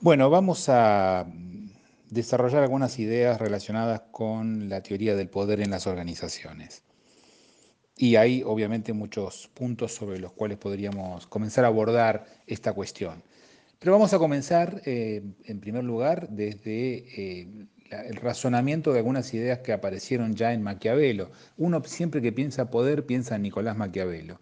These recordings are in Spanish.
Bueno, vamos a desarrollar algunas ideas relacionadas con la teoría del poder en las organizaciones. Y hay obviamente muchos puntos sobre los cuales podríamos comenzar a abordar esta cuestión. Pero vamos a comenzar, eh, en primer lugar, desde eh, el razonamiento de algunas ideas que aparecieron ya en Maquiavelo. Uno siempre que piensa poder piensa en Nicolás Maquiavelo.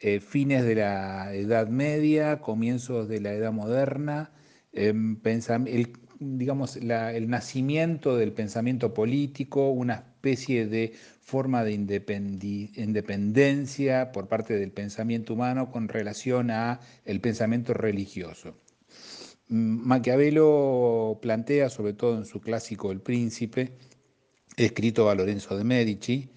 Eh, fines de la Edad Media, comienzos de la Edad Moderna, em, el, el nacimiento del pensamiento político, una especie de forma de independencia por parte del pensamiento humano con relación a el pensamiento religioso. Mm, Maquiavelo plantea, sobre todo en su clásico El Príncipe, escrito a Lorenzo de Medici,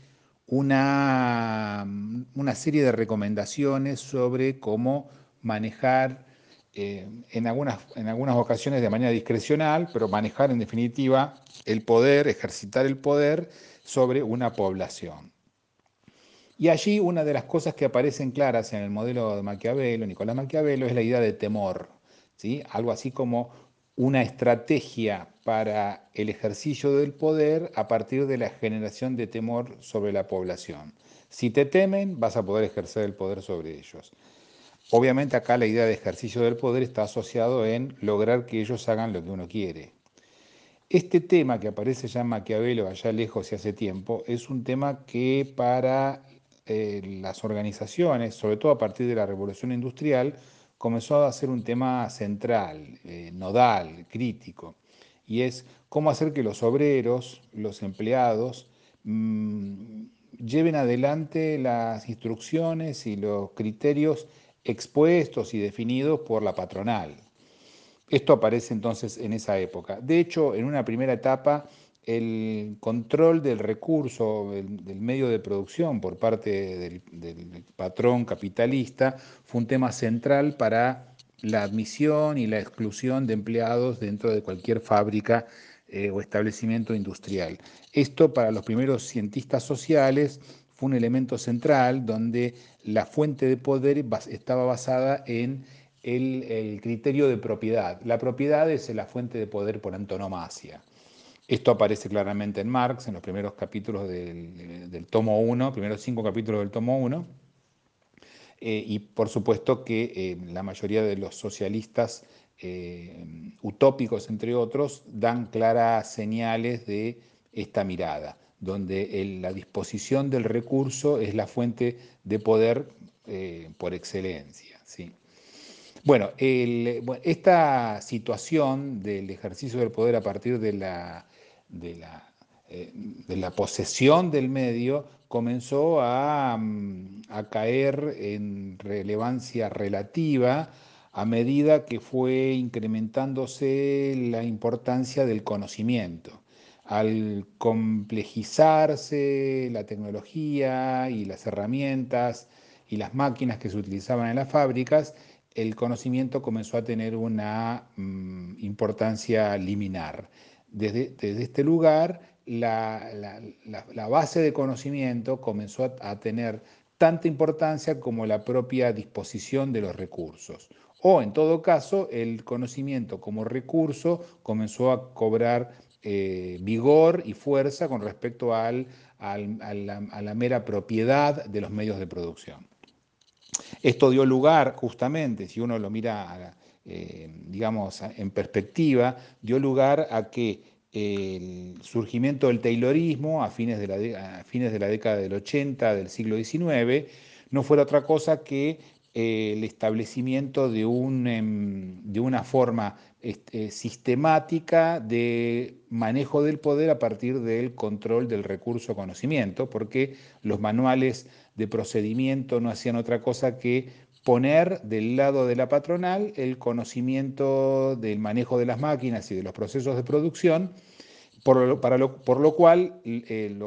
una, una serie de recomendaciones sobre cómo manejar eh, en, algunas, en algunas ocasiones de manera discrecional, pero manejar en definitiva el poder, ejercitar el poder sobre una población. Y allí una de las cosas que aparecen claras en el modelo de Maquiavelo, Nicolás Maquiavelo, es la idea de temor, ¿sí? algo así como una estrategia para el ejercicio del poder a partir de la generación de temor sobre la población. Si te temen, vas a poder ejercer el poder sobre ellos. Obviamente acá la idea de ejercicio del poder está asociado en lograr que ellos hagan lo que uno quiere. Este tema que aparece ya en Maquiavelo allá lejos y hace tiempo es un tema que para eh, las organizaciones, sobre todo a partir de la revolución industrial, comenzó a ser un tema central, eh, nodal, crítico, y es cómo hacer que los obreros, los empleados, mm, lleven adelante las instrucciones y los criterios expuestos y definidos por la patronal. Esto aparece entonces en esa época. De hecho, en una primera etapa, el control del recurso, del, medio de producción por parte del, patrón capitalista fue un tema central para la admisión y la exclusión de empleados dentro de cualquier fábrica eh, o establecimiento industrial. Esto para los primeros cientistas sociales fue un elemento central donde la fuente de poder estaba basada en el, criterio de propiedad. La propiedad es la fuente de poder por antonomasia. Esto aparece claramente en Marx, en los primeros capítulos del, tomo 1, primeros cinco capítulos del tomo 1. Eh, y por supuesto que eh, la mayoría de los socialistas eh, utópicos, entre otros, dan claras señales de esta mirada donde la disposición del recurso es la fuente de poder eh, por excelencia. ¿sí? Bueno, esta situación del ejercicio del poder a partir de la, de la, eh, de la posesión del medio comenzó a, mm, a caer en relevancia relativa a medida que fue incrementándose la importancia del conocimiento al complejizarse la tecnología y las herramientas y las máquinas que se utilizaban en las fábricas, el conocimiento comenzó a tener una mm, importancia liminar. Desde, este lugar, la, base de conocimiento comenzó a, tener tanta importancia como la propia disposición de los recursos. O, en todo caso, el conocimiento como recurso comenzó a cobrar eh, vigor y fuerza con respecto al, a, la, mera propiedad de los medios de producción. Esto dio lugar justamente, si uno lo mira, eh, digamos, en perspectiva, dio lugar a que el surgimiento del Taylorismo a fines de la, fines de la década del 80 del siglo XIX no fuera otra cosa que el establecimiento de, un, em, de una forma este, sistemática de manejo del poder a partir del control del recurso conocimiento, porque los manuales de procedimiento no hacían otra cosa que poner del lado de la patronal el conocimiento del manejo de las máquinas y de los procesos de producción, por lo, para por lo cual eh,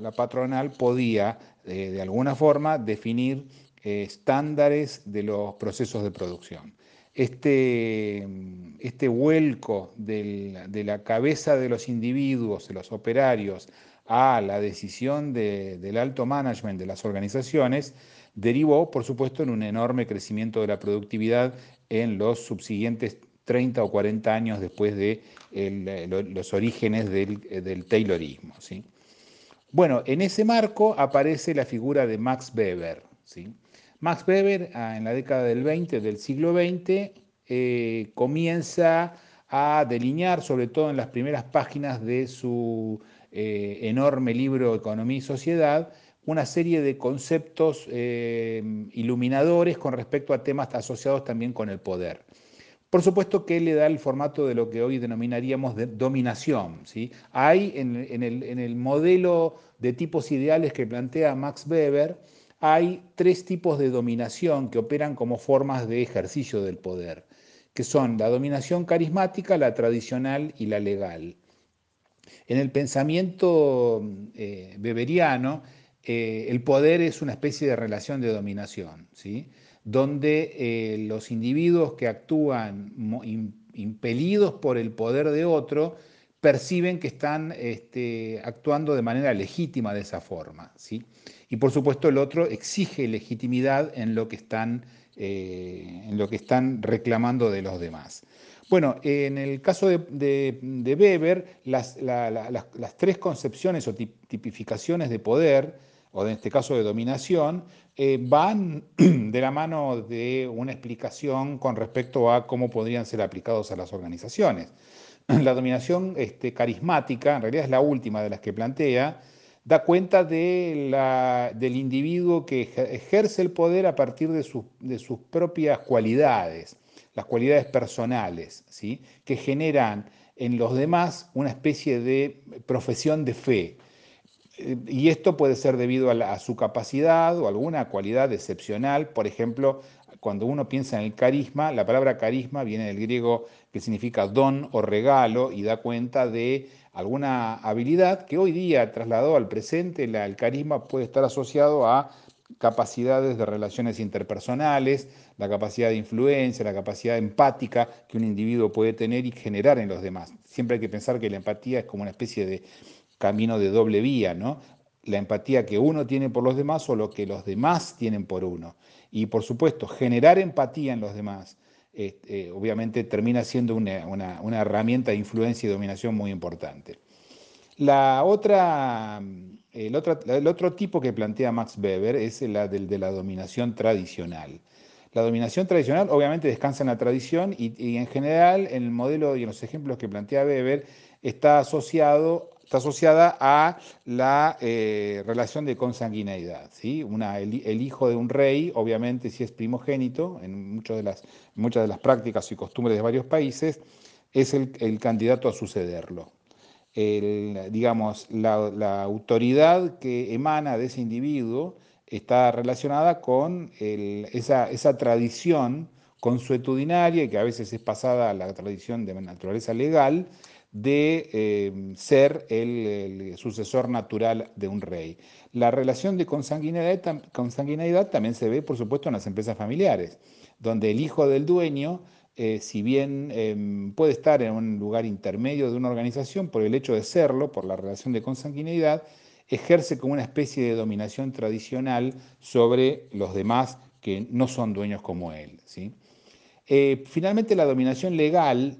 la patronal podía eh, de alguna forma definir eh, estándares de los procesos de producción. Este, este vuelco de la cabeza de los individuos, de los operarios, a la decisión del alto management de las organizaciones, derivó, por supuesto, en un enorme crecimiento de la productividad en los subsiguientes 30 o 40 años después de los orígenes del, Taylorismo. ¿sí? Bueno, en ese marco aparece la figura de Max Weber. ¿sí? Max Weber, ah, en la década del 20, del siglo XX, eh, comienza a delinear, sobre todo en las primeras páginas de su eh, enorme libro Economía y Sociedad, una serie de conceptos eh, iluminadores con respecto a temas asociados también con el poder. Por supuesto que le da el formato de lo que hoy denominaríamos de dominación. ¿sí? Hay en, el, modelo de tipos ideales que plantea Max Weber, hay tres tipos de dominación que operan como formas de ejercicio del poder, que son la dominación carismática, la tradicional y la legal. En el pensamiento eh, weberiano, eh, el poder es una especie de relación de dominación, ¿sí? donde eh, los individuos que actúan impelidos por el poder de otro perciben que están este, actuando de manera legítima de esa forma. ¿sí? Y por supuesto el otro exige legitimidad en lo que están, eh, en lo que están reclamando de los demás. Bueno, en el caso de, Weber, las, las, tres concepciones o tipificaciones de poder o en este caso de dominación, eh, van de la mano de una explicación con respecto a cómo podrían ser aplicados a las organizaciones. La dominación este, carismática, en realidad es la última de las que plantea, da cuenta de la, del individuo que ejerce el poder a partir de, de sus propias cualidades, las cualidades personales, ¿sí? que generan en los demás una especie de profesión de fe y esto puede ser debido a, su capacidad o alguna cualidad excepcional. Por ejemplo, cuando uno piensa en el carisma, la palabra carisma viene del griego que significa don o regalo y da cuenta de alguna habilidad que hoy día, trasladado al presente, el carisma puede estar asociado a capacidades de relaciones interpersonales, la capacidad de influencia, la capacidad empática que un individuo puede tener y generar en los demás. Siempre hay que pensar que la empatía es como una especie de camino de doble vía, ¿no? La empatía que uno tiene por los demás o lo que los demás tienen por uno. Y por supuesto, generar empatía en los demás, este, obviamente termina siendo una, herramienta de influencia y dominación muy importante. La otra, el, otro, tipo que plantea Max Weber es la del de la dominación tradicional. La dominación tradicional obviamente descansa en la tradición y, y, en general en el modelo y en los ejemplos que plantea Weber está asociado está asociada a la eh, relación de consanguineidad. ¿sí? Una, el, hijo de un rey, obviamente, si es primogénito, en muchas de las, muchas de las prácticas y costumbres de varios países, es el, candidato a sucederlo. digamos, la, autoridad que emana de ese individuo está relacionada con esa, esa tradición consuetudinaria, que a veces es pasada a la tradición de naturaleza legal, de eh, ser el, sucesor natural de un rey. La relación de consanguinidad, también se ve, por supuesto, en las empresas familiares, donde el hijo del dueño, eh, si bien em, puede estar en un lugar intermedio de una organización, por el hecho de serlo, por la relación de consanguinidad, ejerce como una especie de dominación tradicional sobre los demás que no son dueños como él. Eh, finalmente, la dominación legal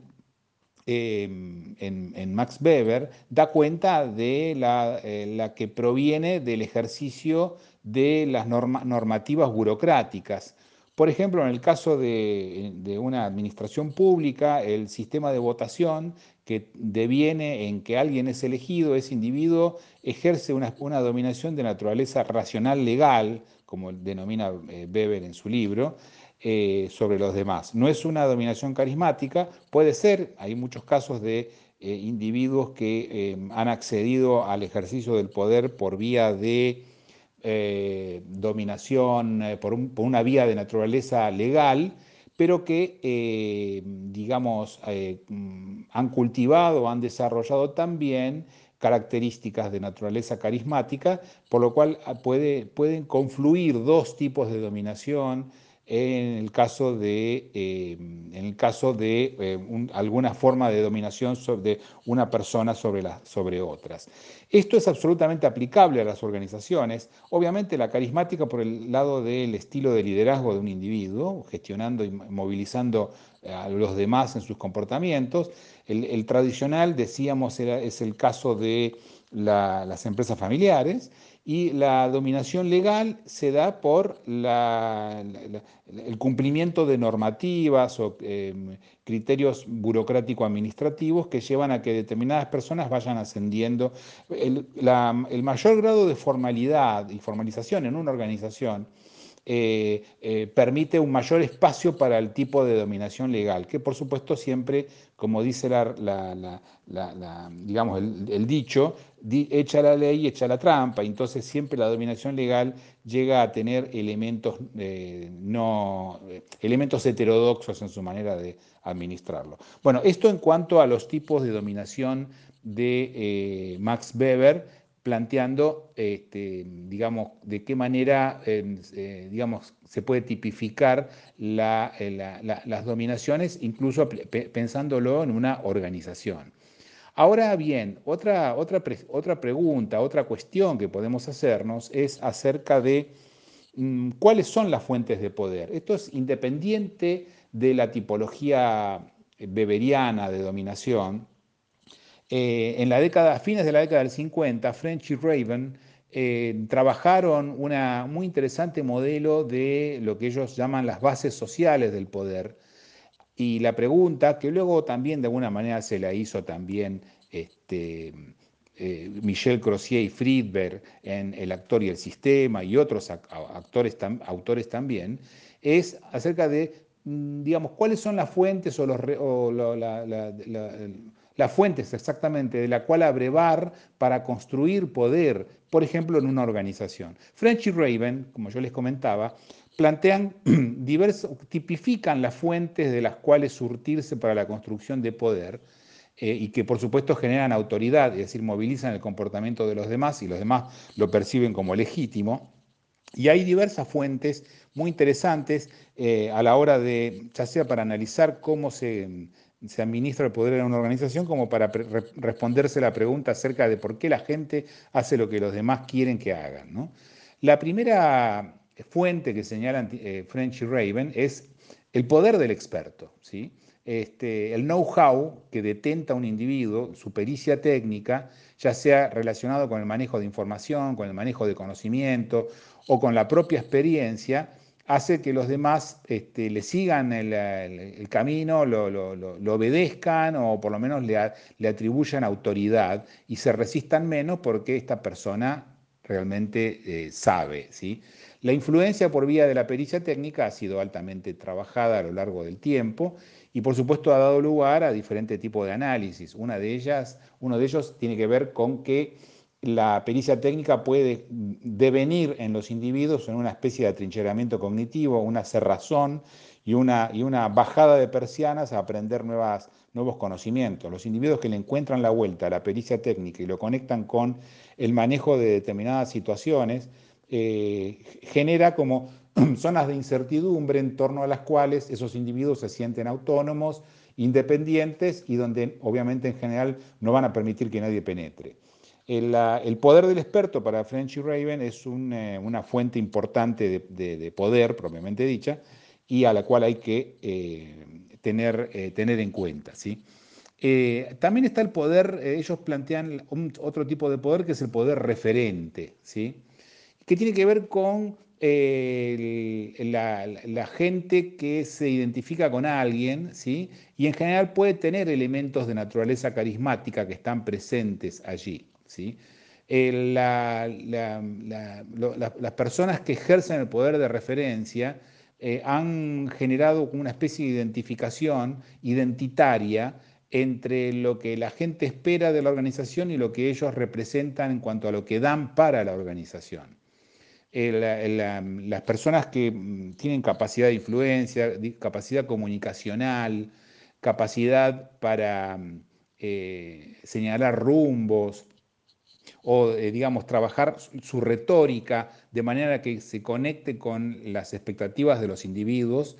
Em, en, Max Weber da cuenta de eh, la, que proviene del ejercicio de las normativas burocráticas. Por ejemplo, en el caso de, una administración pública, el sistema de votación que deviene en que alguien es elegido, ese individuo ejerce una, una dominación de naturaleza racional legal, como denomina eh, Weber en su libro, eh, sobre los demás. No es una dominación carismática, puede ser, hay muchos casos de eh, individuos que eh, han accedido al ejercicio del poder por vía de dominación, por, una vía de naturaleza legal, pero que, digamos, han cultivado, han desarrollado también características de naturaleza carismática, por lo cual ah, puede, pueden confluir dos tipos de dominación en el caso de, eh, en el caso de eh, alguna forma de dominación de una persona sobre, sobre otras. Esto es absolutamente aplicable a las organizaciones. Obviamente la carismática por el lado del estilo de liderazgo de un individuo, gestionando y movilizando a los demás en sus comportamientos. El, tradicional, decíamos, es el caso de las empresas familiares y la dominación legal se da por el cumplimiento de normativas o em, criterios burocrático-administrativos que llevan a que determinadas personas vayan ascendiendo. El, mayor grado de formalidad y formalización en una organización eh, eh, permite un mayor espacio para el tipo de dominación legal, que por supuesto siempre, como dice la, digamos, el, dicho, echa la ley, echa la trampa, entonces siempre la dominación legal llega a tener elementos, eh, no, elementos heterodoxos en su manera de administrarlo. Bueno, esto en cuanto a los tipos de dominación de Max Weber, planteando, este, digamos, de qué manera, eh, digamos, se puede tipificar eh, las dominaciones, incluso pensándolo en una organización. Ahora bien, otra, otra, otra pregunta, otra cuestión que podemos hacernos es acerca de mm, cuáles son las fuentes de poder. Esto es independiente de la tipología beberiana de dominación, eh, en la década, fines de la década del 50, French y Raven eh, trabajaron un muy interesante modelo de lo que ellos llaman las bases sociales del poder. Y la pregunta, que luego también de alguna manera se la hizo también este, eh, Michel Crozier y Friedberg en El actor y el sistema y otros autores también, es acerca de, mm, digamos, cuáles son las fuentes o, los, las fuentes exactamente de la cual abrevar para construir poder, por ejemplo, en una organización. French y Raven, como yo les comentaba, plantean diversos, tipifican las fuentes de las cuales surtirse para la construcción de poder eh, y que por supuesto generan autoridad, es decir, movilizan el comportamiento de los demás y los demás lo perciben como legítimo. Y hay diversas fuentes muy interesantes eh, a la hora de, ya sea para analizar cómo se se administra el poder en una organización como para responderse la pregunta acerca de por qué la gente hace lo que los demás quieren que hagan. La primera fuente que señalan eh, French y Raven es el poder del experto, ¿sí? Este, el know-how que detenta un individuo, su pericia técnica, ya sea relacionado con el manejo de información, con el manejo de conocimiento o con la propia experiencia, hace que los demás este, le sigan el, camino, lo, obedezcan o por lo menos le, atribuyan autoridad y se resistan menos porque esta persona realmente eh, sabe. ¿sí? La influencia por vía de la pericia técnica ha sido altamente trabajada a lo largo del tiempo y por supuesto ha dado lugar a diferentes tipos de análisis. Una de ellas, uno de ellos tiene que ver con que la pericia técnica puede devenir en los individuos en una especie de atrincheramiento cognitivo, una cerrazón y una, bajada de persianas a aprender nuevos conocimientos. Los individuos que le encuentran la vuelta a la pericia técnica y lo conectan con el manejo de determinadas situaciones, eh, genera como zonas de incertidumbre en torno a las cuales esos individuos se sienten autónomos, independientes y donde obviamente en general no van a permitir que nadie penetre. El, poder del experto para French y Raven es eh, una fuente importante de, poder, propiamente dicha, y a la cual hay que eh, tener, eh, tener en cuenta. también está el poder, ellos plantean otro tipo de poder que es el poder referente, que tiene que ver con la, gente que se identifica con alguien, y en general puede tener elementos de naturaleza carismática que están presentes allí. ¿Sí? las personas que ejercen el poder de referencia eh, han generado una especie de identificación identitaria entre lo que la gente espera de la organización y lo que ellos representan en cuanto a lo que dan para la organización. las personas que mm, tienen capacidad de influencia, capacidad comunicacional, capacidad para mm, eh, señalar rumbos, o, eh, digamos, trabajar su retórica de manera que se conecte con las expectativas de los individuos,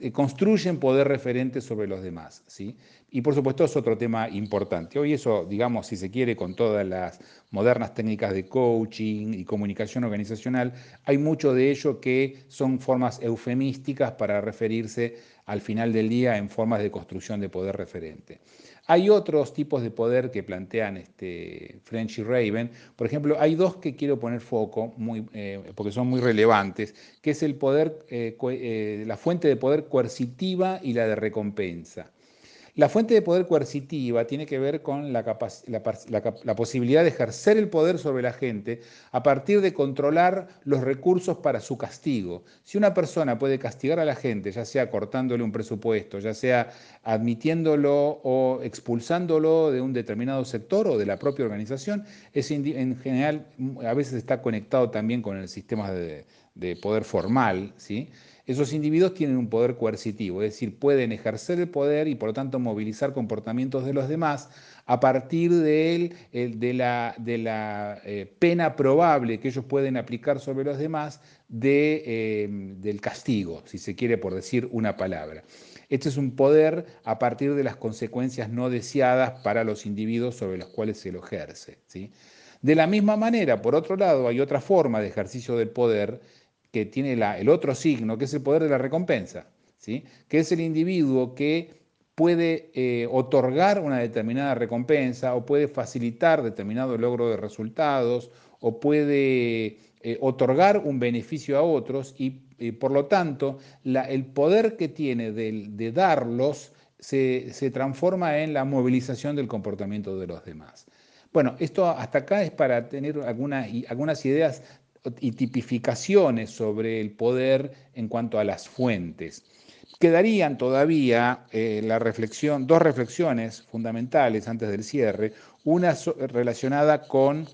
eh, construyen poder referente sobre los demás. ¿sí? Y por supuesto es otro tema importante. Hoy eso, digamos, si se quiere, con todas las modernas técnicas de coaching y comunicación organizacional, hay mucho de ello que son formas eufemísticas para referirse al final del día en formas de construcción de poder referente. Hay otros tipos de poder que plantean este French y Raven. Por ejemplo, hay dos que quiero poner foco, muy, eh, porque son muy relevantes, que es el poder, eh, eh, la fuente de poder coercitiva y la de recompensa. La fuente de poder coercitiva tiene que ver con la, posibilidad de ejercer el poder sobre la gente a partir de controlar los recursos para su castigo. Si una persona puede castigar a la gente, ya sea cortándole un presupuesto, ya sea admitiéndolo o expulsándolo de un determinado sector o de la propia organización, es en general a veces está conectado también con el sistema de, de poder formal, ¿sí? Esos individuos tienen un poder coercitivo, es decir, pueden ejercer el poder y por lo tanto movilizar comportamientos de los demás a partir de, la, eh, pena probable que ellos pueden aplicar sobre los demás de, eh, del castigo, si se quiere por decir una palabra. Este es un poder a partir de las consecuencias no deseadas para los individuos sobre los cuales se lo ejerce. ¿sí? De la misma manera, por otro lado, hay otra forma de ejercicio del poder que tiene el otro signo, que es el poder de la recompensa, ¿sí? que es el individuo que puede eh, otorgar una determinada recompensa o puede facilitar determinado logro de resultados o puede eh, otorgar un beneficio a otros y, por lo tanto el poder que tiene de, darlos se, se, transforma en la movilización del comportamiento de los demás. Bueno, esto hasta acá es para tener algunas ideas y tipificaciones sobre el poder en cuanto a las fuentes. Quedarían todavía eh, la reflexión, dos reflexiones fundamentales antes del cierre, una relacionada con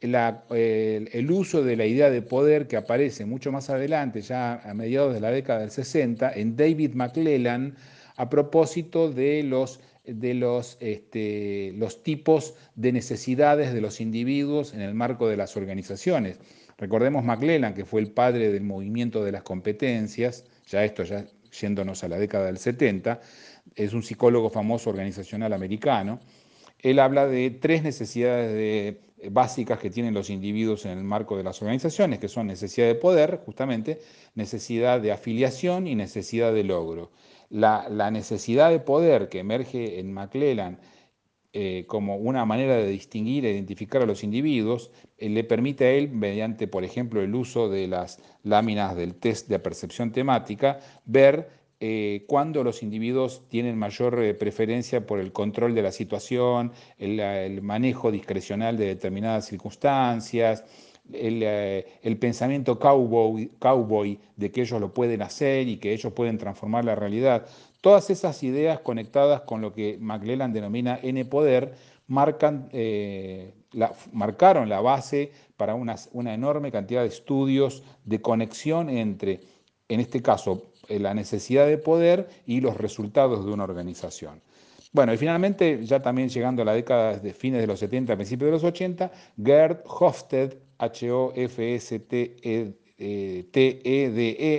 el uso de la idea de poder que aparece mucho más adelante, ya a mediados de la década del 60, en David McClellan, a propósito de los, de los, este, los tipos de necesidades de los individuos en el marco de las organizaciones. Recordemos McClellan, que fue el padre del movimiento de las competencias, ya esto ya yéndonos a la década del 70, es un psicólogo famoso organizacional americano. Él habla de tres necesidades básicas que tienen los individuos en el marco de las organizaciones, que son necesidad de poder, justamente, necesidad de afiliación y necesidad de logro. La, la necesidad de poder que emerge en McClellan eh, como una manera de distinguir e identificar a los individuos, eh, le permite a él, mediante, por ejemplo, el uso de las láminas del test de percepción temática, ver eh, cuándo los individuos tienen mayor preferencia por el control de la situación, el, manejo discrecional de determinadas circunstancias, el, pensamiento cowboy, cowboy de que ellos lo pueden hacer y que ellos pueden transformar la realidad. Todas esas ideas conectadas con lo que McClellan denomina N-poder marcan, eh, marcaron la base para una, enorme cantidad de estudios de conexión entre, en este caso, eh, la necesidad de poder y los resultados de una organización. Bueno, y finalmente, ya también llegando a la década de fines de los 70, principios de los 80, Gerd Hofstede, H-O-F-S-T-E-D-E,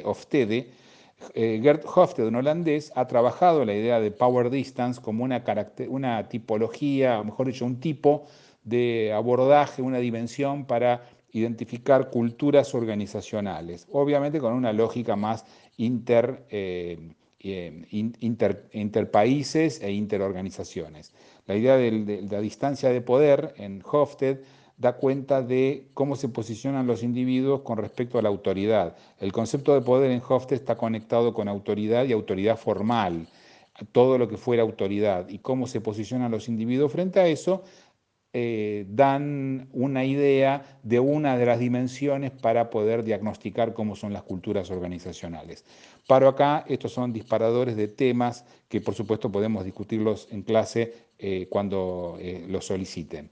Hofstede, eh, Gerd Hofstede, un holandés, ha trabajado la idea de power distance como una, una tipología, o mejor dicho, un tipo de abordaje, una dimensión para identificar culturas organizacionales, obviamente con una lógica más inter, eh, eh, interpaíses e interorganizaciones. La idea de, la distancia de poder en Hofstede da cuenta de cómo se posicionan los individuos con respecto a la autoridad. El concepto de poder en Hofstede está conectado con autoridad y autoridad formal, todo lo que fuera autoridad, y cómo se posicionan los individuos frente a eso, eh, dan una idea de una de las dimensiones para poder diagnosticar cómo son las culturas organizacionales. Paro acá, estos son disparadores de temas que por supuesto podemos discutirlos en clase eh, cuando eh, los soliciten.